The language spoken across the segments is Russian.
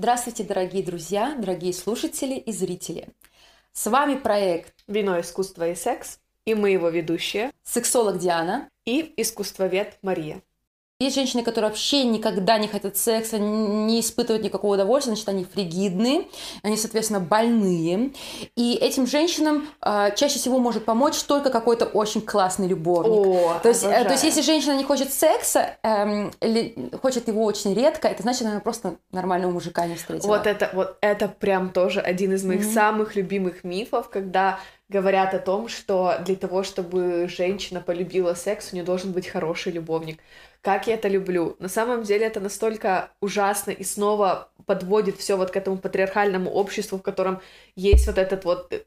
Здравствуйте, дорогие друзья, дорогие слушатели и зрители. С вами проект «Вино, искусство и секс» и мы его ведущие «Сексолог Диана» и искусствовед Мария. Есть женщины, которые вообще никогда не хотят секса, не испытывают никакого удовольствия, значит, они фригидные, они, соответственно, больные. И этим женщинам э, чаще всего может помочь только какой-то очень классный любовник. О, то, есть, э, то есть, если женщина не хочет секса, э, или хочет его очень редко, это значит, она просто нормального мужика не встретила. Вот это, вот это прям тоже один из моих mm-hmm. самых любимых мифов, когда говорят о том, что для того, чтобы женщина полюбила секс, у нее должен быть хороший любовник как я это люблю. На самом деле это настолько ужасно и снова подводит все вот к этому патриархальному обществу, в котором есть вот этот вот... Э,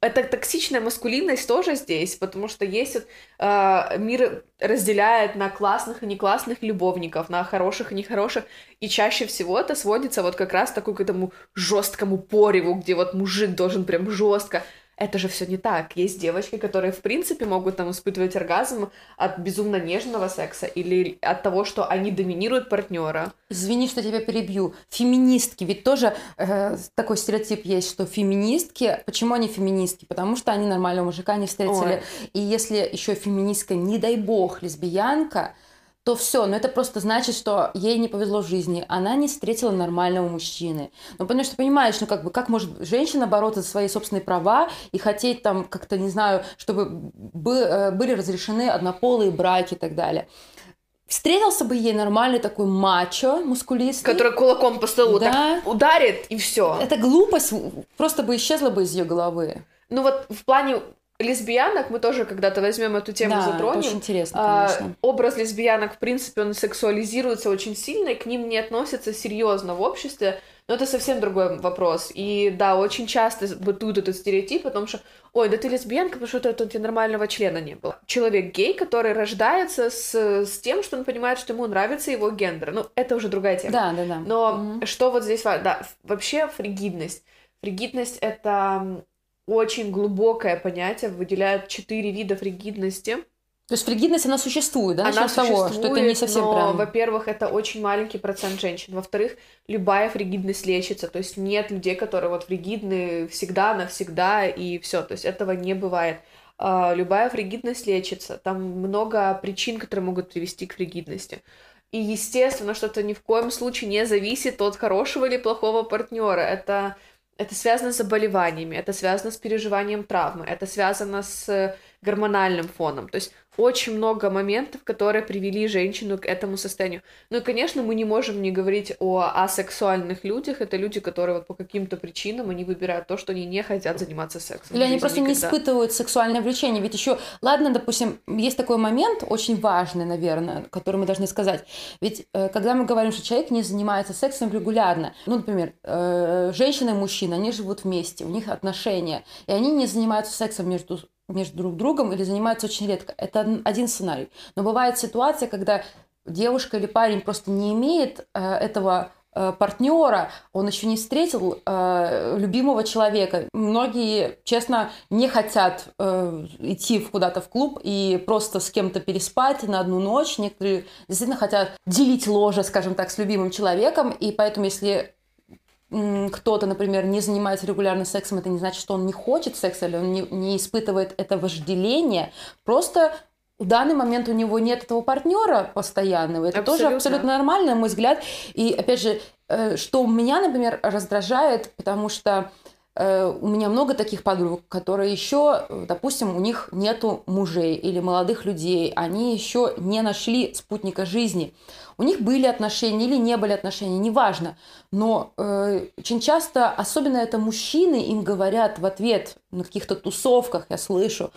эта токсичная маскулинность тоже здесь, потому что есть вот, э, мир разделяет на классных и не классных любовников, на хороших и нехороших, и чаще всего это сводится вот как раз такой к этому жесткому пореву, где вот мужик должен прям жестко это же все не так. Есть девочки, которые, в принципе, могут там испытывать оргазм от безумно нежного секса или от того, что они доминируют партнера. Извини, что тебя перебью. Феминистки, ведь тоже э, такой стереотип есть, что феминистки, почему они феминистки? Потому что они нормального мужика не встретили. Ой. И если еще феминистка, не дай бог, лесбиянка, то все, но это просто значит, что ей не повезло в жизни, она не встретила нормального мужчины. Ну, потому что понимаешь, ну как бы, как может женщина бороться за свои собственные права и хотеть там как-то, не знаю, чтобы э, были разрешены однополые браки и так далее. Встретился бы ей нормальный такой мачо, мускулистый. Который кулаком по столу да. так ударит, и все. Эта глупость просто бы исчезла бы из ее головы. Ну вот в плане лесбиянок мы тоже когда-то возьмем эту тему да, затронем. Это очень интересно, конечно. А, образ лесбиянок, в принципе, он сексуализируется очень сильно, и к ним не относятся серьезно в обществе. Но это совсем другой вопрос. И да, очень часто бытует этот стереотип о том, что ой, да ты лесбиянка, потому что это, у тебя нормального члена не было. Человек гей, который рождается с, с тем, что он понимает, что ему нравится его гендер. Ну, это уже другая тема. Да, да, да. Но угу. что вот здесь важно? Да, вообще фригидность. Фригидность — это очень глубокое понятие, выделяют четыре вида фригидности. То есть фригидность, она существует, да? Она существует, того, что это не совсем но, прям... во-первых, это очень маленький процент женщин. Во-вторых, любая фригидность лечится. То есть нет людей, которые вот фригидны всегда, навсегда, и все. То есть этого не бывает. А, любая фригидность лечится. Там много причин, которые могут привести к фригидности. И, естественно, что это ни в коем случае не зависит от хорошего или плохого партнера. Это это связано с заболеваниями, это связано с переживанием травмы, это связано с гормональным фоном. То есть очень много моментов, которые привели женщину к этому состоянию. Ну и, конечно, мы не можем не говорить о асексуальных людях. Это люди, которые вот по каким-то причинам они выбирают то, что они не хотят заниматься сексом. Или они просто никогда. не испытывают сексуальное влечение. Ведь еще, ладно, допустим, есть такой момент, очень важный, наверное, который мы должны сказать. Ведь э, когда мы говорим, что человек не занимается сексом регулярно, ну, например, э, женщина и мужчина, они живут вместе, у них отношения, и они не занимаются сексом между между друг другом или занимаются очень редко. Это один сценарий. Но бывает ситуация, когда девушка или парень просто не имеет э, этого э, партнера, он еще не встретил э, любимого человека. Многие, честно, не хотят э, идти куда-то в клуб и просто с кем-то переспать на одну ночь. Некоторые действительно хотят делить ложе, скажем так, с любимым человеком. И поэтому, если кто-то, например, не занимается регулярно сексом, это не значит, что он не хочет секса или он не, не испытывает это вожделение. Просто в данный момент у него нет этого партнера постоянного. Это абсолютно. тоже абсолютно нормально, на мой взгляд. И опять же, э, что меня, например, раздражает, потому что у меня много таких подруг, которые еще, допустим, у них нету мужей или молодых людей, они еще не нашли спутника жизни. У них были отношения или не были отношения, неважно. Но э, очень часто, особенно это мужчины, им говорят в ответ на каких-то тусовках, я слышу,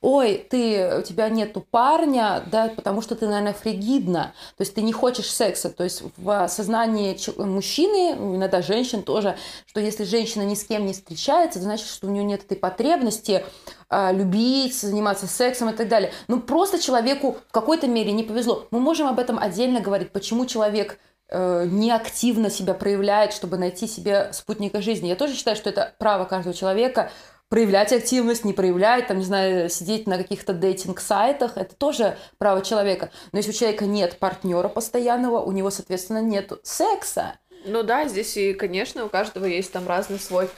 ой, ты, у тебя нету парня, да, потому что ты, наверное, фригидна, то есть ты не хочешь секса, то есть в сознании мужчины, иногда женщин тоже, что если женщина ни с кем не встречается, значит, что у нее нет этой потребности а, любить, заниматься сексом и так далее. Ну, просто человеку в какой-то мере не повезло. Мы можем об этом отдельно говорить, почему человек э, неактивно себя проявляет, чтобы найти себе спутника жизни. Я тоже считаю, что это право каждого человека проявлять активность, не проявлять, там, не знаю, сидеть на каких-то дейтинг-сайтах, это тоже право человека. Но если у человека нет партнера постоянного, у него, соответственно, нет секса. Ну да, здесь и, конечно, у каждого есть там разный свой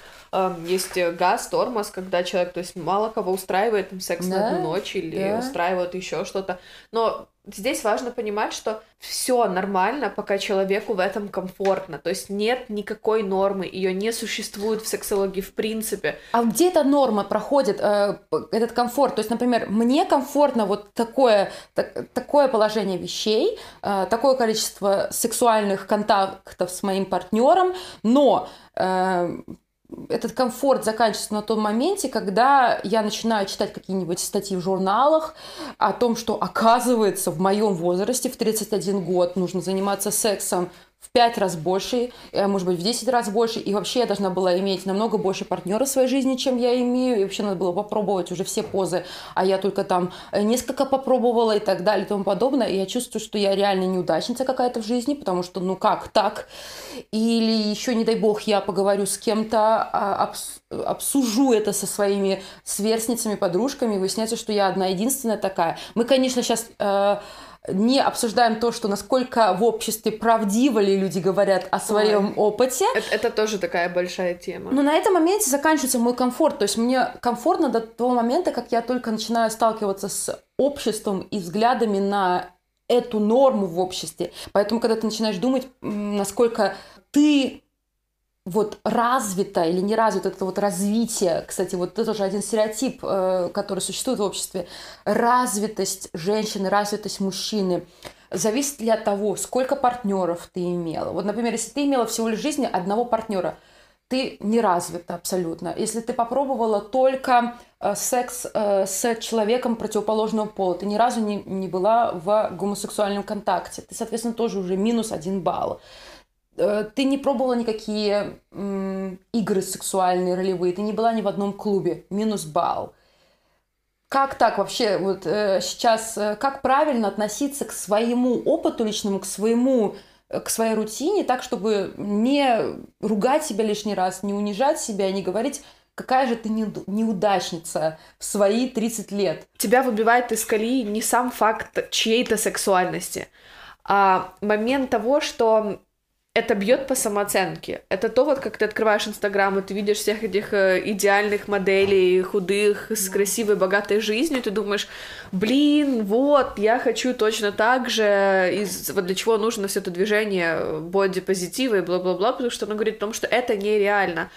есть газ, тормоз, когда человек, то есть мало кого устраивает там секс да, на одну ночь или да. устраивает еще что-то. Но здесь важно понимать, что все нормально, пока человеку в этом комфортно. То есть нет никакой нормы, ее не существует в сексологии в принципе. А где эта норма проходит, э, этот комфорт? То есть, например, мне комфортно вот такое, так, такое положение вещей, э, такое количество сексуальных контактов с моим партнером, но э, этот комфорт заканчивается на том моменте, когда я начинаю читать какие-нибудь статьи в журналах о том, что оказывается в моем возрасте, в 31 год, нужно заниматься сексом пять раз больше, э, может быть, в 10 раз больше, и вообще я должна была иметь намного больше партнера в своей жизни, чем я имею, и вообще надо было попробовать уже все позы, а я только там э, несколько попробовала и так далее и тому подобное, и я чувствую, что я реально неудачница какая-то в жизни, потому что, ну как так? Или еще, не дай бог, я поговорю с кем-то, а, обсужу это со своими сверстницами, подружками, и выясняется, что я одна единственная такая. Мы, конечно, сейчас э, не обсуждаем то, что насколько в обществе правдиво ли люди говорят о своем Ой. опыте. Это, это тоже такая большая тема. Но на этом моменте заканчивается мой комфорт. То есть мне комфортно до того момента, как я только начинаю сталкиваться с обществом и взглядами на эту норму в обществе. Поэтому, когда ты начинаешь думать, насколько ты вот развито или не развито это вот развитие, кстати, вот это тоже один стереотип, э, который существует в обществе, развитость женщины, развитость мужчины, зависит ли от того, сколько партнеров ты имела. Вот, например, если ты имела всего лишь жизни одного партнера, ты не развита абсолютно. Если ты попробовала только э, секс э, с человеком противоположного пола, ты ни разу не, не была в гомосексуальном контакте, ты, соответственно, тоже уже минус один балл. Э, ты не пробовала никакие игры сексуальные, ролевые, ты не была ни в одном клубе, минус балл. Как так вообще вот э, сейчас, э, как правильно относиться к своему опыту личному, к своему к своей рутине, так, чтобы не ругать себя лишний раз, не унижать себя, не говорить, какая же ты неудачница в свои 30 лет. Тебя выбивает из колеи не сам факт чьей-то сексуальности, а момент того, что это бьет по самооценке. Это то, вот как ты открываешь Инстаграм, и ты видишь всех этих э, идеальных моделей, худых, с красивой, богатой жизнью, и ты думаешь, блин, вот, я хочу точно так же, из, вот для чего нужно все это движение боди-позитива и бла-бла-бла, потому что оно говорит о том, что это нереально.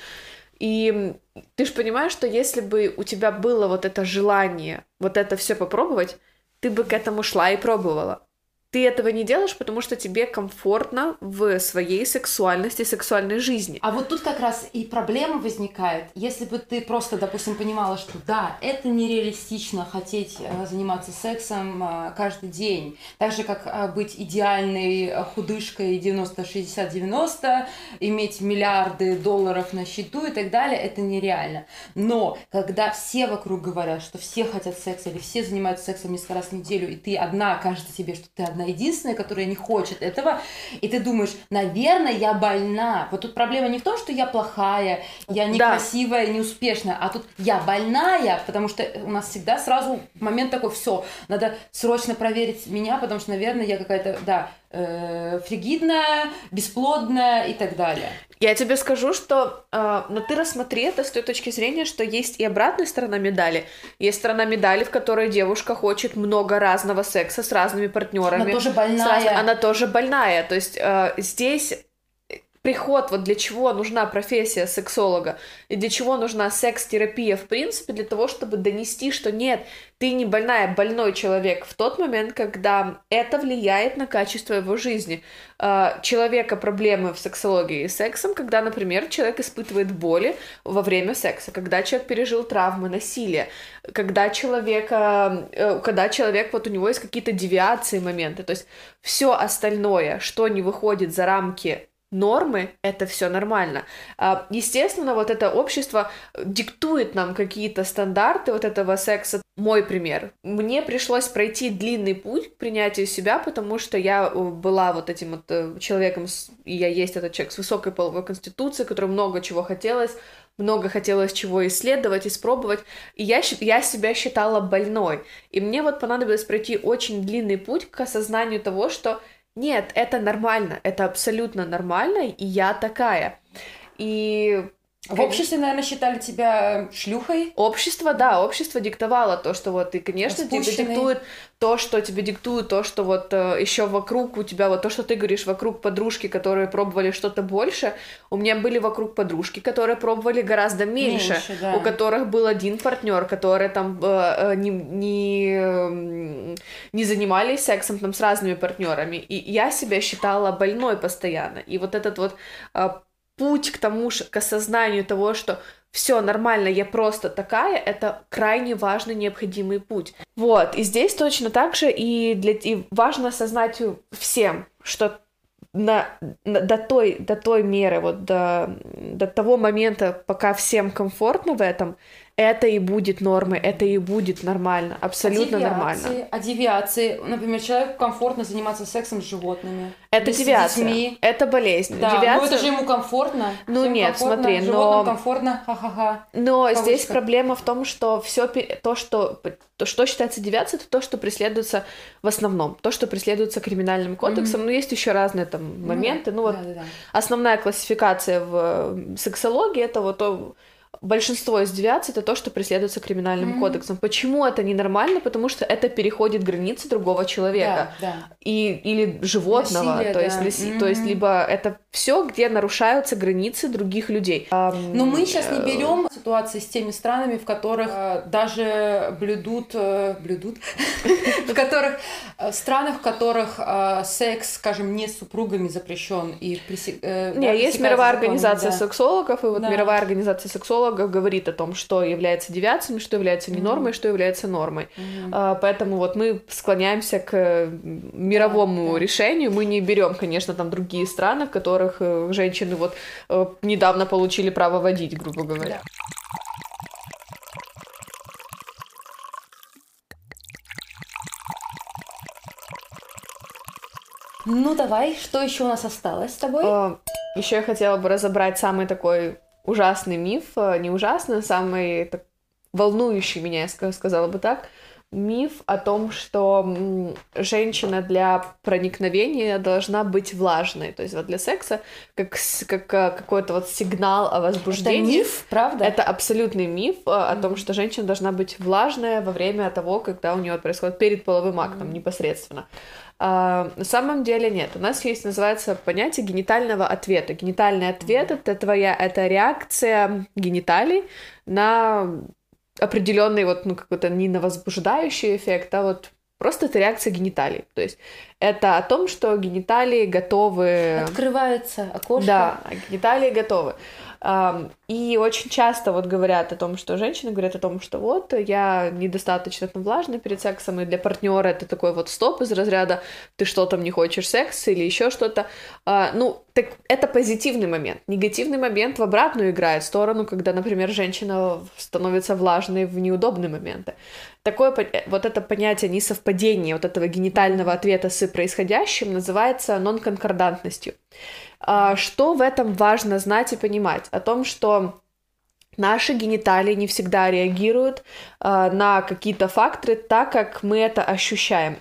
И ты же понимаешь, что если бы у тебя было вот это желание вот это все попробовать, ты бы к этому шла и пробовала ты этого не делаешь, потому что тебе комфортно в своей сексуальности, сексуальной жизни. А вот тут как раз и проблема возникает. Если бы ты просто, допустим, понимала, что да, это нереалистично хотеть э, заниматься сексом э, каждый день, так же как э, быть идеальной худышкой 90-60-90, иметь миллиарды долларов на счету и так далее, это нереально. Но когда все вокруг говорят, что все хотят секса или все занимаются сексом несколько раз в неделю, и ты одна, кажется тебе, что ты одна она единственная, которая не хочет этого, и ты думаешь, наверное, я больна. Вот тут проблема не в том, что я плохая, я некрасивая, да. неуспешная, а тут я больная, потому что у нас всегда сразу момент такой, все, надо срочно проверить меня, потому что, наверное, я какая-то, да, э, фригидная, бесплодная и так далее. Я тебе скажу, что э, но ты рассмотри это с той точки зрения, что есть и обратная сторона медали. Есть сторона медали, в которой девушка хочет много разного секса с разными партнерами. Она тоже больная. Она тоже больная. То есть э, здесь приход, вот для чего нужна профессия сексолога, и для чего нужна секс-терапия, в принципе, для того, чтобы донести, что нет, ты не больная, больной человек в тот момент, когда это влияет на качество его жизни. А, человека проблемы в сексологии и сексом, когда, например, человек испытывает боли во время секса, когда человек пережил травмы, насилие, когда человека, э, когда человек, вот у него есть какие-то девиации, моменты, то есть все остальное, что не выходит за рамки нормы, это все нормально. А, естественно, вот это общество диктует нам какие-то стандарты вот этого секса. Мой пример. Мне пришлось пройти длинный путь к принятию себя, потому что я э, была вот этим вот э, человеком, и я есть этот человек с высокой половой конституцией, который много чего хотелось, много хотелось чего исследовать, испробовать, и я, я себя считала больной. И мне вот понадобилось пройти очень длинный путь к осознанию того, что Нет, это нормально, это абсолютно нормально, и я такая. И в обществе, наверное, считали тебя шлюхой. Общество, да, общество диктовало то, что вот, и, конечно, тебе диктует то, что тебе диктует, то, что вот э, еще вокруг у тебя, вот то, что ты говоришь, вокруг подружки, которые пробовали что-то больше, у меня были вокруг подружки, которые пробовали гораздо меньше, меньше да. у которых был один партнер, которые там э, э, не, не, не занимались сексом там с разными партнерами, и я себя считала больной постоянно, и вот этот вот э, путь к тому, к осознанию того, что все нормально, я просто такая, это крайне важный, необходимый путь. Вот, и здесь точно так же и, для, и важно осознать всем, что на, на, до, той, до той меры, вот до, до того момента, пока всем комфортно в этом, это и будет нормой, это и будет нормально, абсолютно а девиации, нормально. А девиации, например, человеку комфортно заниматься сексом с животными. Это девиация, детьми. это болезнь. Да, девиация... ну это же ему комфортно. Ну Всем нет, комфортно, смотри, но... комфортно, ха-ха-ха. Но Кавычка. здесь проблема в том, что все то, что то, что считается девиацией, это то, что преследуется в основном, то, что преследуется криминальным кодексом. Mm-hmm. Но есть еще разные там моменты. Mm-hmm. Ну вот да, да, да. основная классификация в сексологии это вот то большинство из девиаций это то, что преследуется криминальным mm-hmm. кодексом. Почему это ненормально? Потому что это переходит границы другого человека да, да. и или животного, Насилие, то да. есть mm-hmm. то есть либо это все, где нарушаются границы других людей. Но мы сейчас не берем ситуации с теми странами, в которых э, даже блюдут э, блюдут, в которых э, странах, в которых э, секс, скажем, не с супругами запрещен и э, не есть мировая организация сексологов и вот мировая организация сексологов психологов говорит о том, что является девиацией, что является не нормой, mm-hmm. что является нормой. Mm-hmm. Поэтому вот мы склоняемся к мировому yeah, решению. Мы не берем, конечно, там другие страны, в которых э, женщины вот э, недавно получили право водить, грубо говоря. Yeah. Ну давай, что еще у нас осталось с тобой? Еще я хотела бы разобрать самый такой ужасный миф, э, не ужасный, а самый так, волнующий меня, я сказала бы так, миф о том, что женщина для проникновения должна быть влажной. То есть вот для секса как, как э, какой-то вот сигнал о возбуждении. Это миф, правда? Это абсолютный миф mm-hmm. о том, что женщина должна быть влажная во время того, когда у нее происходит перед половым актом непосредственно. А, на самом деле нет. У нас есть, называется, понятие генитального ответа. Генитальный ответ — это твоя, это реакция гениталий на определенный вот, ну, какой-то не на возбуждающий эффект, а вот просто это реакция гениталий. То есть это о том, что гениталии готовы... Открывается окошко. Да, гениталии готовы. И очень часто вот говорят о том, что женщины говорят о том, что вот я недостаточно там влажная перед сексом, и для партнера это такой вот стоп из разряда ты что там не хочешь секс или еще что-то. А, ну, так это позитивный момент. Негативный момент в обратную играет сторону, когда, например, женщина становится влажной в неудобные моменты. Такое вот это понятие несовпадения вот этого генитального ответа с происходящим называется нонконкордантностью. А, что в этом важно знать и понимать? О том, что наши гениталии не всегда реагируют а, на какие-то факторы так, как мы это ощущаем.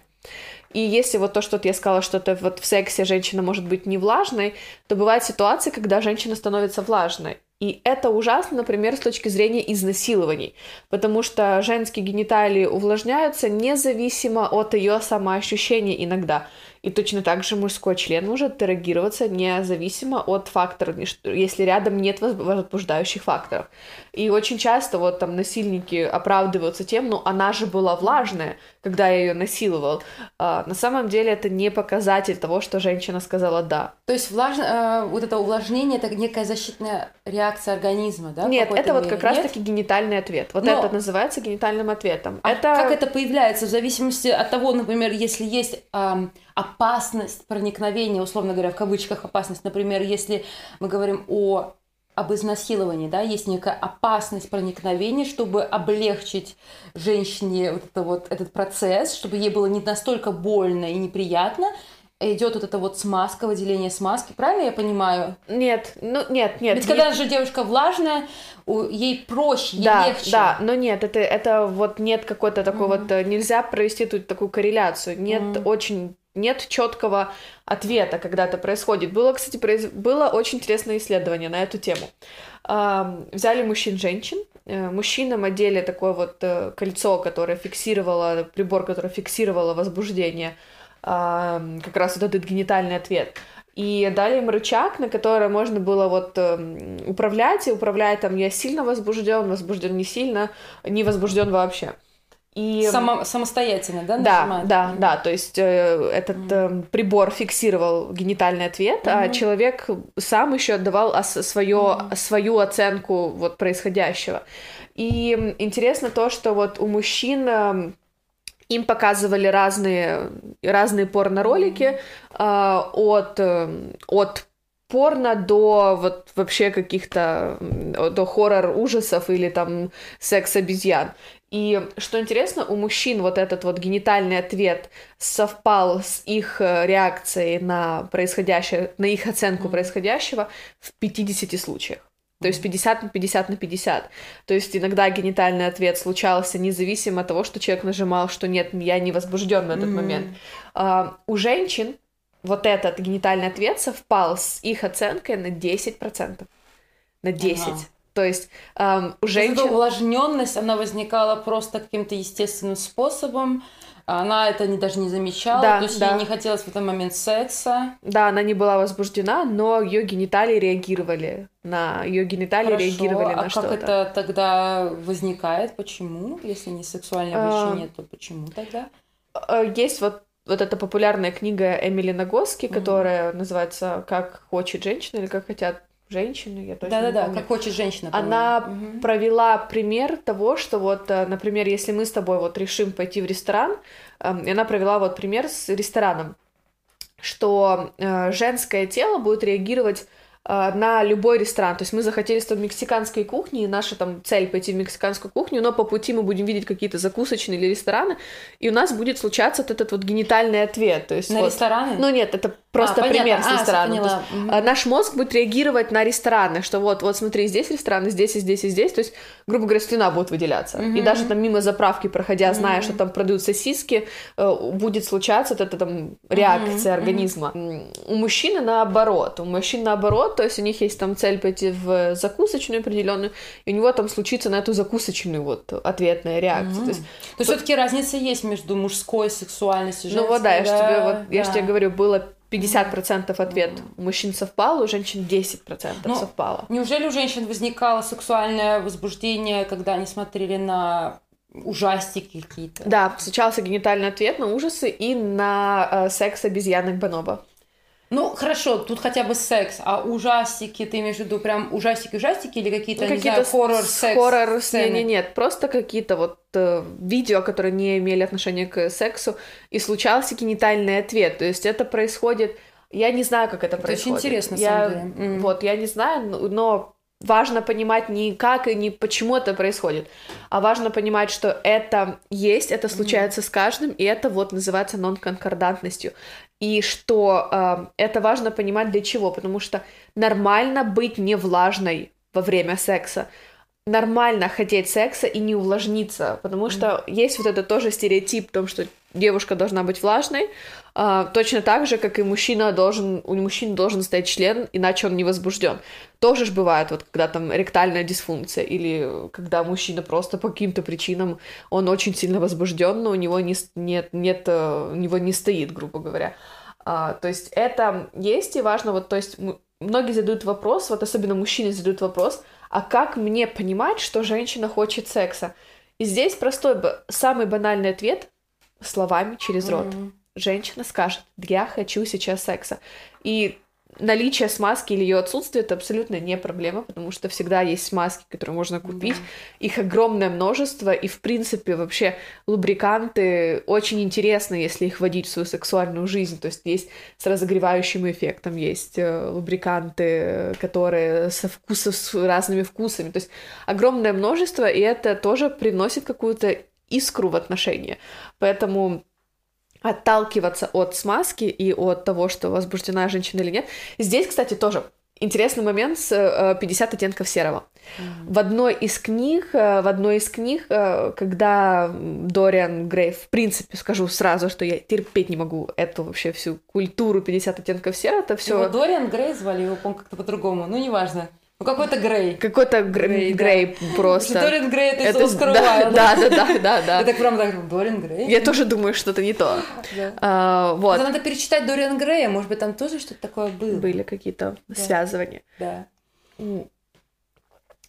И если вот то, что я сказала, что это вот в сексе женщина может быть не влажной, то бывают ситуации, когда женщина становится влажной. И это ужасно, например, с точки зрения изнасилований, потому что женские гениталии увлажняются независимо от ее самоощущения иногда. И точно так же мужской член может эрегироваться независимо от факторов, если рядом нет возбуждающих факторов. И очень часто вот там насильники оправдываются тем, ну она же была влажная, когда я ее насиловал. А, на самом деле это не показатель того, что женщина сказала да. То есть влаж... э, вот это увлажнение это некая защитная реакция организма, да? Нет, это мере? вот как раз-таки генитальный ответ. Вот Но... это называется генитальным ответом. А это... как это появляется в зависимости от того, например, если есть эм, опасность проникновения, условно говоря, в кавычках опасность, например, если мы говорим о об изнасиловании, да, есть некая опасность проникновения, чтобы облегчить женщине вот, это вот этот процесс, чтобы ей было не настолько больно и неприятно, идет вот эта вот смазка, выделение смазки, правильно я понимаю? Нет, ну нет, нет. Ведь когда же девушка влажная, ей проще, ей да, легче. Да, но нет, это, это вот нет какой-то такой mm-hmm. вот, э, нельзя провести тут такую корреляцию, нет mm-hmm. очень нет четкого ответа, когда это происходит. Было, кстати, произ... было очень интересное исследование на эту тему. Взяли мужчин-женщин, э, мужчинам одели такое вот э, кольцо, которое фиксировало, прибор, который фиксировало возбуждение, как раз вот этот генитальный ответ и дали им рычаг, на который можно было вот э, управлять, и управлять там я сильно возбужден, возбужден не сильно, не возбужден вообще. И... Само, самостоятельно, да? Да, да, да. То есть э, этот э, прибор фиксировал генитальный ответ, mm-hmm. а человек сам еще отдавал ос- свое, mm-hmm. свою оценку вот происходящего. И интересно то, что вот у мужчин эм, им показывали разные, разные порно-ролики э, от, э, от порно до вот вообще каких-то до хоррор ужасов или там секс обезьян. И что интересно, у мужчин вот этот вот генитальный ответ совпал с их э, реакцией на происходящее, на их оценку происходящего в 50 случаях. То есть 50 на 50 на 50. То есть иногда генитальный ответ случался независимо от того, что человек нажимал, что нет, я не возбужден в этот mm-hmm. момент. А, у женщин вот этот генитальный ответ совпал с их оценкой на 10%. На 10. Ага. То есть эм, у женщин... Эта увлажненность, она возникала просто каким-то естественным способом, она это не, даже не замечала, да, то есть да. ей не хотелось в этот момент секса. Да, она не была возбуждена, но ее гениталии реагировали на ее гениталии Хорошо, реагировали а на что-то. А как это тогда возникает? Почему? Если не сексуальное влечение, а... то почему тогда? Э, есть вот вот эта популярная книга Эмили Нагоски, mm-hmm. которая называется «Как хочет женщина» или «Как хотят женщины», я точно Да-да-да. «Как хочет женщина». Она угу. провела пример того, что вот, э, например, если мы с тобой вот решим пойти в ресторан, эм, и она провела вот пример с рестораном, что э, женское тело будет реагировать на любой ресторан. То есть мы захотели с тобой мексиканской кухни, и наша там цель пойти в мексиканскую кухню, но по пути мы будем видеть какие-то закусочные или рестораны, и у нас будет случаться вот этот вот генитальный ответ. То есть на вот, рестораны? Ну нет, это просто а, пример с рестораном. А, есть, угу. Наш мозг будет реагировать на рестораны, что вот, вот смотри, здесь рестораны, здесь и здесь и здесь, то есть, грубо говоря, слюна будет выделяться. Угу. И даже там мимо заправки проходя, зная, угу. что там продают сосиски, э, будет случаться вот эта там реакция угу. организма. У мужчины наоборот, у мужчин наоборот, то есть у них есть там цель пойти в закусочную определенную, и у него там случится на эту закусочную вот ответная реакция. Mm-hmm. То есть, то есть все-таки разница есть между мужской сексуальностью и женской. Ну вот да, я же тебе, вот, да. я же тебе говорю, было 50% ответ у мужчин совпал, у женщин 10% ну, совпало. Неужели у женщин возникало сексуальное возбуждение, когда они смотрели на ужастики какие-то? Да, случался генитальный ответ на ужасы и на э, секс обезьянок Бонобо. Ну, хорошо, тут хотя бы секс, а ужастики, ты имеешь в виду прям ужастики-ужастики или какие-то, какие не знаю, хоррор-секс? Хоррор, нет, нет, нет, просто какие-то вот э, видео, которые не имели отношения к сексу, и случался генитальный ответ, то есть это происходит, я не знаю, как это, это происходит. очень интересно, я, на самом деле. Mm. Вот, я не знаю, но важно понимать не как и не почему это происходит, а важно понимать, что это есть, это случается mm-hmm. с каждым, и это вот называется нон-конкордантностью. И что э, это важно понимать для чего, потому что нормально быть не влажной во время секса, нормально хотеть секса и не увлажниться, потому что mm-hmm. есть вот это тоже стереотип в том, что девушка должна быть влажной, а, точно так же, как и мужчина должен, у мужчины должен стоять член, иначе он не возбужден. Тоже ж бывает, вот когда там ректальная дисфункция, или когда мужчина просто по каким-то причинам, он очень сильно возбужден, но у него не, нет, нет, э, у него не стоит, грубо говоря. А, то есть это есть и важно, вот, то есть многие задают вопрос, вот особенно мужчины задают вопрос, а как мне понимать, что женщина хочет секса? И здесь простой, самый банальный ответ словами через рот. Mm-hmm женщина скажет, я хочу сейчас секса. И наличие смазки или ее отсутствие это абсолютно не проблема, потому что всегда есть смазки, которые можно купить. Mm-hmm. Их огромное множество, и в принципе вообще лубриканты очень интересны, если их вводить в свою сексуальную жизнь. То есть есть с разогревающим эффектом, есть э, лубриканты, которые со вкусом, с разными вкусами. То есть огромное множество, и это тоже приносит какую-то искру в отношения. Поэтому отталкиваться от смазки и от того, что возбуждена женщина или нет. Здесь, кстати, тоже интересный момент с э, 50 оттенков серого. Mm-hmm. В одной из книг, э, в одной из книг, э, когда Дориан Грей, в принципе, скажу сразу, что я терпеть не могу эту вообще всю культуру 50 оттенков серого, это все. Его Дориан Грей звали, его, по как-то по-другому, ну неважно. Ну, какой-то Грей. Какой-то Грей, Грей да. просто. Дорин Грей это, это из да, да, да, да, да, да. Я так прям так, Дорин Грей? Я тоже думаю, что это не то. Да. А, вот. надо перечитать Дориан Грея, может быть, там тоже что-то такое было. Были какие-то да. связывания. Да.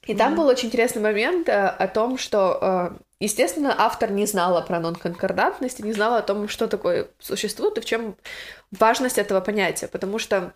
И там был очень интересный момент э, о том, что, э, естественно, автор не знала про нонконкордантность и не знала о том, что такое существует и в чем важность этого понятия, потому что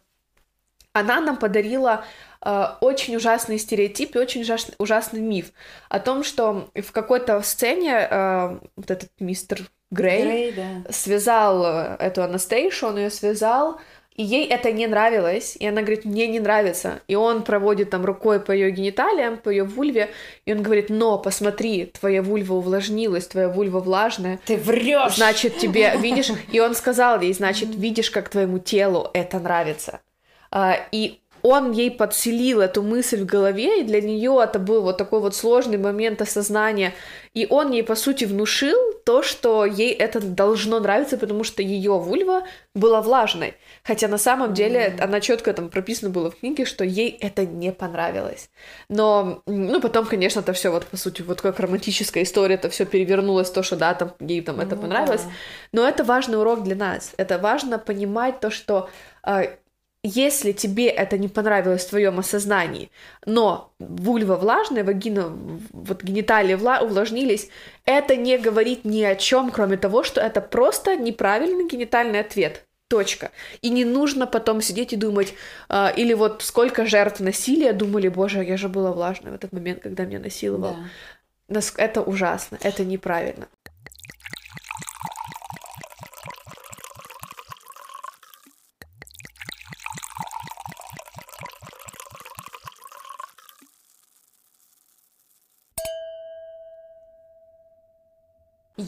она нам подарила очень ужасный стереотип и очень ужасный, ужасный миф о том, что в какой-то сцене э, вот этот мистер Грей, Грей да. связал э, эту Анастейшу, он ее связал, и ей это не нравилось, и она говорит, мне не нравится. И он проводит там рукой по ее гениталиям, по ее вульве, и он говорит, но посмотри, твоя вульва увлажнилась, твоя вульва влажная. Ты врешь. Значит, тебе, видишь, и он сказал ей, значит, видишь, как твоему телу это нравится. А, и он ей подселил эту мысль в голове, и для нее это был вот такой вот сложный момент осознания. И он ей, по сути, внушил то, что ей это должно нравиться, потому что ее вульва была влажной. Хотя на самом деле mm-hmm. она четко там прописано было в книге, что ей это не понравилось. Но, ну, потом, конечно, это все вот, по сути, вот как романтическая история, это все перевернулось, то, что да, там ей там это mm-hmm. понравилось. Но это важный урок для нас. Это важно понимать то, что а, если тебе это не понравилось в твоем осознании, но вульва влажная, вагина, вот гениталии вла- увлажнились, это не говорит ни о чем, кроме того, что это просто неправильный генитальный ответ. Точка. И не нужно потом сидеть и думать, э, или вот сколько жертв насилия думали, боже, я же была влажной в этот момент, когда меня насиловал. Да. Это ужасно, это неправильно.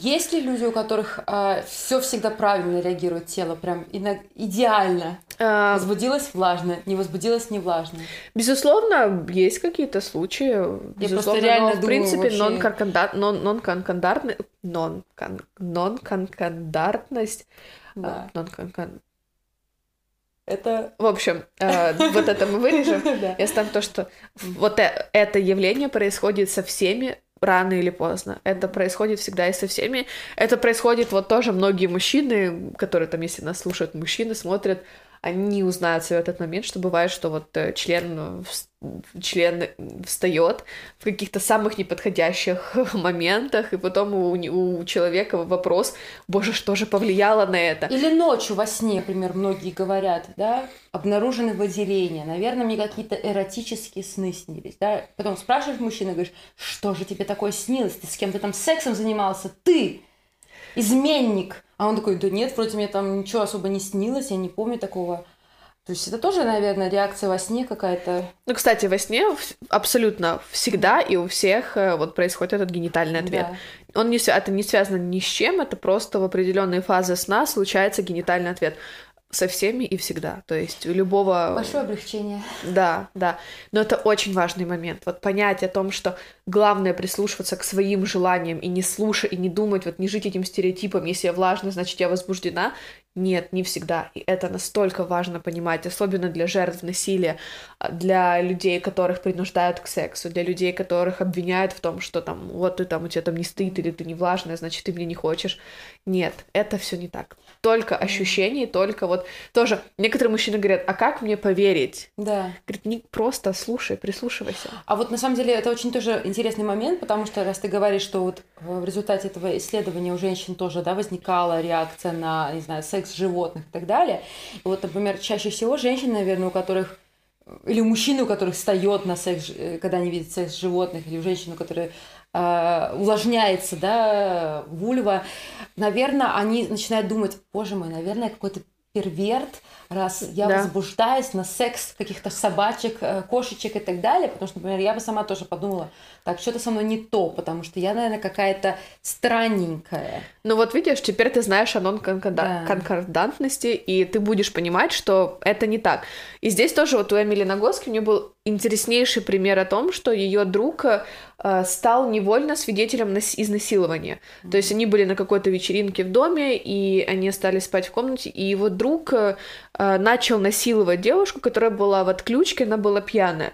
Есть ли люди, у которых э, а, все всегда правильно реагирует тело, прям идеально? А... Возбудилась влажно, не возбудилась не влажно. Безусловно, есть какие-то случаи. Безусловно, Я просто реально но, в принципе, нон-конкандартность, нон нон-конкандартность, да. нон -кон это... В общем, э, вот это мы вырежем. Я ставлю то, что вот э, это явление происходит со всеми рано или поздно. Это происходит всегда и со всеми. Это происходит вот тоже многие мужчины, которые там, если нас слушают мужчины, смотрят, они узнают в этот момент, что бывает, что вот э, член, член встает в каких-то самых неподходящих моментах, и потом у, у человека вопрос, боже, что же повлияло на это? Или ночью во сне, например, многие говорят, да, обнаружены выделения, наверное, мне какие-то эротические сны снились, да, потом спрашиваешь мужчину, говоришь, что же тебе такое снилось, ты с кем-то там сексом занимался, ты, изменник, а он такой, да нет, вроде мне там ничего особо не снилось, я не помню такого. То есть это тоже, наверное, реакция во сне какая-то. Ну, кстати, во сне абсолютно всегда и у всех э, вот происходит этот генитальный ответ. Да. Он не, это не связано ни с чем, это просто в определенные фазы сна случается генитальный ответ со всеми и всегда. То есть у любого... Большое облегчение. Да, да. Но это очень важный момент. Вот понять о том, что главное прислушиваться к своим желаниям и не слушать, и не думать, вот не жить этим стереотипом, если я влажна, значит, я возбуждена. Нет, не всегда. И это настолько важно понимать, особенно для жертв насилия, а, для людей, которых принуждают к сексу, для людей, которых обвиняют в том, что там, вот ты там, у тебя там не стыд, или ты не влажная, значит, ты мне не хочешь. Нет, это все не так. Только ощущение, только вот тоже некоторые мужчины говорят, а как мне поверить? Да. Говорит, не просто слушай, прислушивайся. А вот на самом деле это очень тоже интересный момент, потому что раз ты говоришь, что вот в результате этого исследования у женщин тоже, да, возникала реакция на, не знаю, секс животных и так далее. И вот, например, чаще всего женщины, наверное, у которых или у мужчины, у которых встает на секс, э, когда они видят секс животных, или у женщин, у которых э, увлажняется, да, вульва, наверное, они начинают думать, боже мой, наверное, какой-то перверт, раз я Да. возбуждаюсь на секс каких-то собачек, э, кошечек и так далее, потому что, например, я бы сама тоже подумала, так, что-то со мной не то, потому что я, наверное, какая-то странненькая. Ну вот видишь, теперь ты знаешь о Да. нон-конкордантности, и ты будешь понимать, что это не так. И здесь тоже вот у Эмили Нагоски у нее был интереснейший пример о том, что ее друг э, стал невольно свидетелем нас- изнасилования. То есть они были на какой-то вечеринке в доме, и они стали спать в комнате, и его друг э, э, начал насиловать девушку, которая была в отключке, она была пьяная.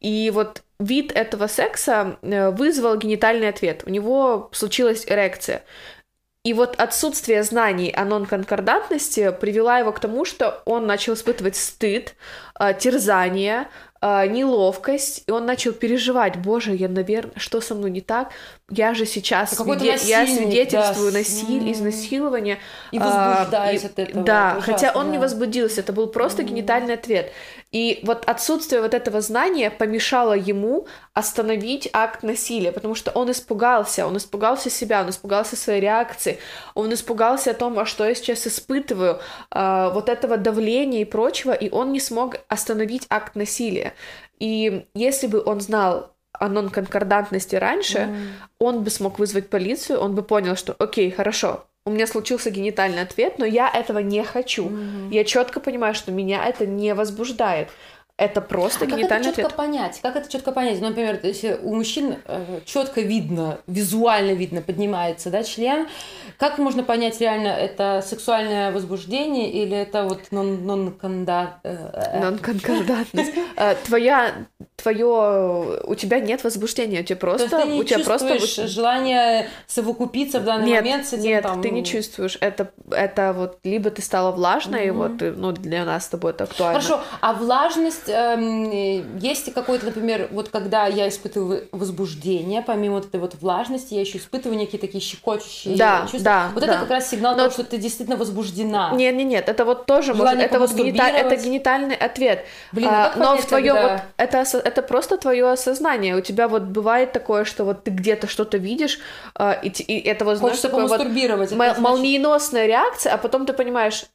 И вот вид этого секса э, вызвал генитальный ответ. У него случилась эрекция. И вот отсутствие знаний о нонконкордантности привела его к тому, что он начал испытывать стыд, э, терзание, э, неловкость, и он начал переживать, боже, я, наверное, что со мной не так? Я же сейчас А свиде- я свидетельствую да, насилие, м. изнасилования. И а, возбуждаюсь и- от этого. Да, это хотя он не возбудился, это был просто Мгм. генитальный ответ. И вот отсутствие вот этого знания помешало ему остановить акт насилия, потому что он испугался, он испугался себя, он испугался своей реакции, он испугался о том, а что я сейчас испытываю, а, вот этого давления и прочего, и он не смог остановить акт насилия. И если бы он знал о нонконкордантности раньше, М. он бы смог вызвать полицию, он бы понял, что окей, хорошо, у меня случился генитальный ответ, но я этого не хочу. Мгм. Я четко понимаю, что меня это не возбуждает. Это просто А как это генитальный четко ответ. понять? Как это четко понять? Ну, например, если у мужчин четко видно, визуально видно, поднимается, да, член, как можно понять реально, это сексуальное возбуждение или это вот нон э, э, Нонконкордантность. Э, Твоя, твое, у тебя нет возбуждения, у тебя То есть просто, ты не у тебя просто чувствуешь желание совокупиться в данный нет, момент с этим нет, там... ты не чувствуешь. Это, это вот либо ты стала влажной, Мгм. вот, э, ну, для нас с тобой это актуально. Хорошо, а влажность, эм, есть какой-то, например, вот когда я испытываю возбуждение, помимо вот этой вот влажности, я еще испытываю некие такие щекочущие Да, чувства. да, Вот да. это как раз сигнал Но- того, что ты действительно возбуждена. Нет, нет, нет, это вот тоже может, это вот генита- это генитальный ответ. Блин, а А, но в твое когда- вот это это просто твое осознание. У тебя вот бывает такое, что вот ты где-то что-то видишь, а, и, и это вот знаешь такое вот это молниеносная реакция, а потом ты понимаешь,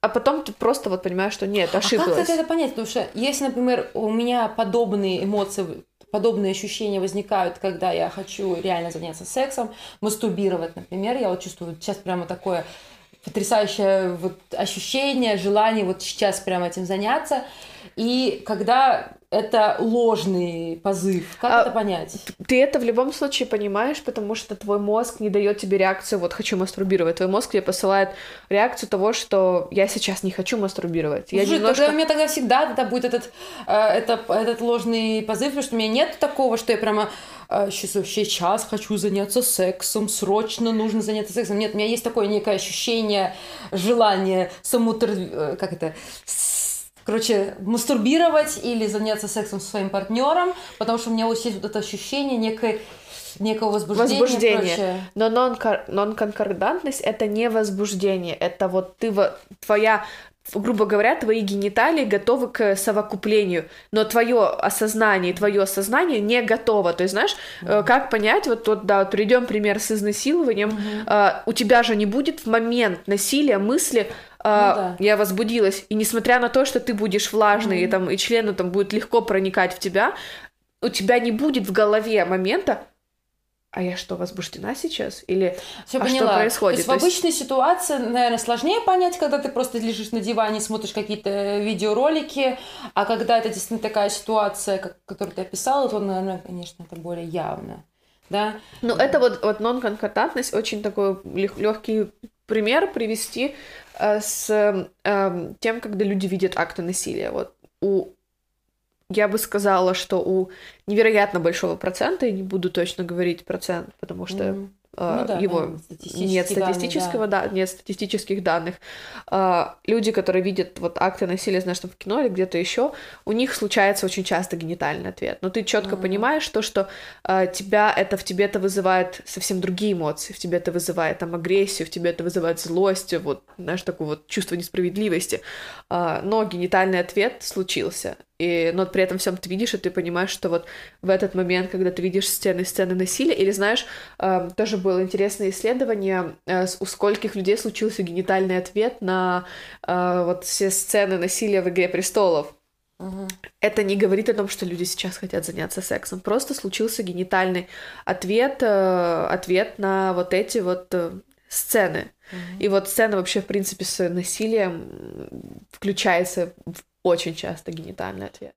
а потом ты просто вот понимаешь, что нет, А как ошиблась. это понять? Потому что если, например, у меня подобные эмоции, подобные ощущения возникают, когда я хочу реально заняться сексом, мастурбировать, например, я вот чувствую сейчас прямо такое потрясающее вот ощущение, желание вот сейчас прямо этим заняться. И когда это ложный позыв, как А, это понять? Ты это в любом случае понимаешь, потому что твой мозг не дает тебе реакцию, вот хочу мастурбировать. Твой мозг тебе посылает реакцию того, что я сейчас не хочу мастурбировать. Я Слушай, немножко... тогда у меня тогда всегда тогда будет этот, э, это, этот ложный позыв, потому что у меня нет такого, что я прямо э, сейчас, сейчас хочу заняться сексом, срочно нужно заняться сексом. Нет, у меня есть такое некое ощущение, желание самоутр... э, как это... Короче, мастурбировать или заняться сексом со своим партнером, потому что у меня вот есть вот это ощущение некой, некого возбуждения. прочее. Но нон-конкордантность это не возбуждение, это вот ты во- твоя грубо говоря, твои гениталии готовы к совокуплению, но твое осознание, твое сознание не готово. То есть, знаешь, э, как понять, вот, вот да, вот приведем пример с изнасилованием, э, у тебя же не будет в момент насилия мысли, э, да. я возбудилась, и несмотря на то, что ты будешь влажный, и, там, и члену там будет легко проникать в тебя, у тебя не будет в голове момента, а я что, возбуждена сейчас? Или Всё а поняла. что происходит? То есть в То есть- обычной ситуации, наверное, сложнее понять, когда ты просто лежишь на диване, смотришь какие-то видеоролики, а когда это действительно такая ситуация, как, которую ты описала, то, наверное, конечно, это более явно. Да? Ну, это вот, вот нон-конкордантность, очень такой легкий пример привести э, с э, тем, когда люди видят акты насилия. Вот у я бы сказала, что у невероятно большого процента, я не буду точно говорить процент, потому что э, Ну да, его понятно, статистические нет данные, статистического, да. нет статистических данных. А, люди, которые видят вот акты насилия, знаешь, там в кино или где-то еще, у них случается очень часто генитальный ответ. Но ты четко Мгм. понимаешь то, что а, тебя это в тебе это вызывает совсем другие эмоции, в тебе это вызывает там агрессию, в тебе это вызывает злость, вот знаешь такое вот чувство несправедливости. Но генитальный ответ случился. И, но при этом всем ты видишь, и ты понимаешь, что вот в этот момент, когда ты видишь сцены, сцены насилия, или знаешь, э, тоже было интересное исследование, э, у скольких людей случился генитальный ответ на э, вот все сцены насилия в «Игре престолов». Угу. Это не говорит о том, что люди сейчас хотят заняться сексом. Просто случился генитальный ответ, э, ответ на вот эти вот э, сцены. Угу. И вот сцена вообще, в принципе, с насилием включается в очень часто генитальный ответ.